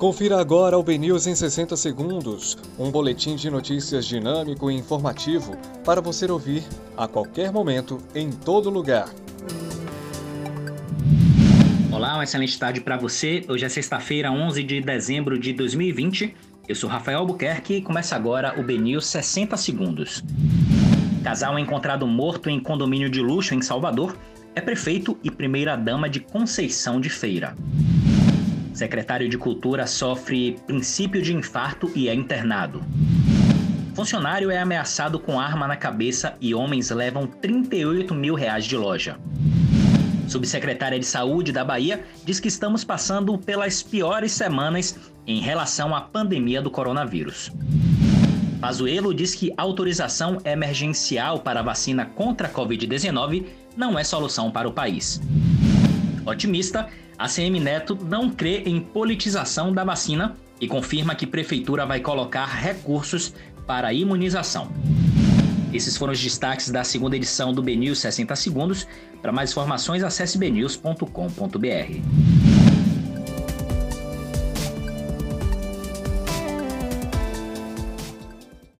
Confira agora o BNews em 60 segundos, um boletim de notícias dinâmico e informativo para você ouvir a qualquer momento, em todo lugar. Olá, uma excelente tarde para você. Hoje é sexta-feira, 11 de dezembro de 2020. Eu sou Rafael Albuquerque e começa agora o BNews 60 segundos. Casal encontrado morto em condomínio de luxo em Salvador é prefeito e primeira-dama de Conceição de Feira. Secretário de Cultura sofre princípio de infarto e é internado. Funcionário é ameaçado com arma na cabeça e homens levam 38 mil reais de loja. Subsecretária de Saúde da Bahia diz que estamos passando pelas piores semanas em relação à pandemia do coronavírus. Pazuello diz que autorização emergencial para vacina contra a Covid-19 não é solução para o país. Otimista, a CM Neto não crê em politização da vacina e confirma que prefeitura vai colocar recursos para a imunização. Esses foram os destaques da segunda edição do BNews 60 Segundos. Para mais informações, acesse bnews.com.br.